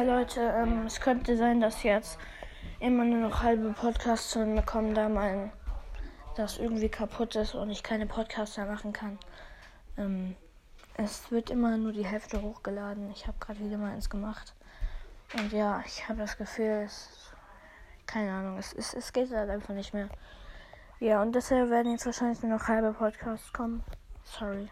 Hi Leute, ähm, es könnte sein, dass jetzt immer nur noch halbe Podcasts zu mir kommen, da mein das irgendwie kaputt ist und ich keine Podcasts mehr machen kann. Ähm, es wird immer nur die Hälfte hochgeladen. Ich habe gerade wieder mal eins gemacht. Und ja, ich habe das Gefühl, es, keine Ahnung, es, es, es geht halt einfach nicht mehr. Ja, und deshalb werden jetzt wahrscheinlich nur noch halbe Podcasts kommen. Sorry.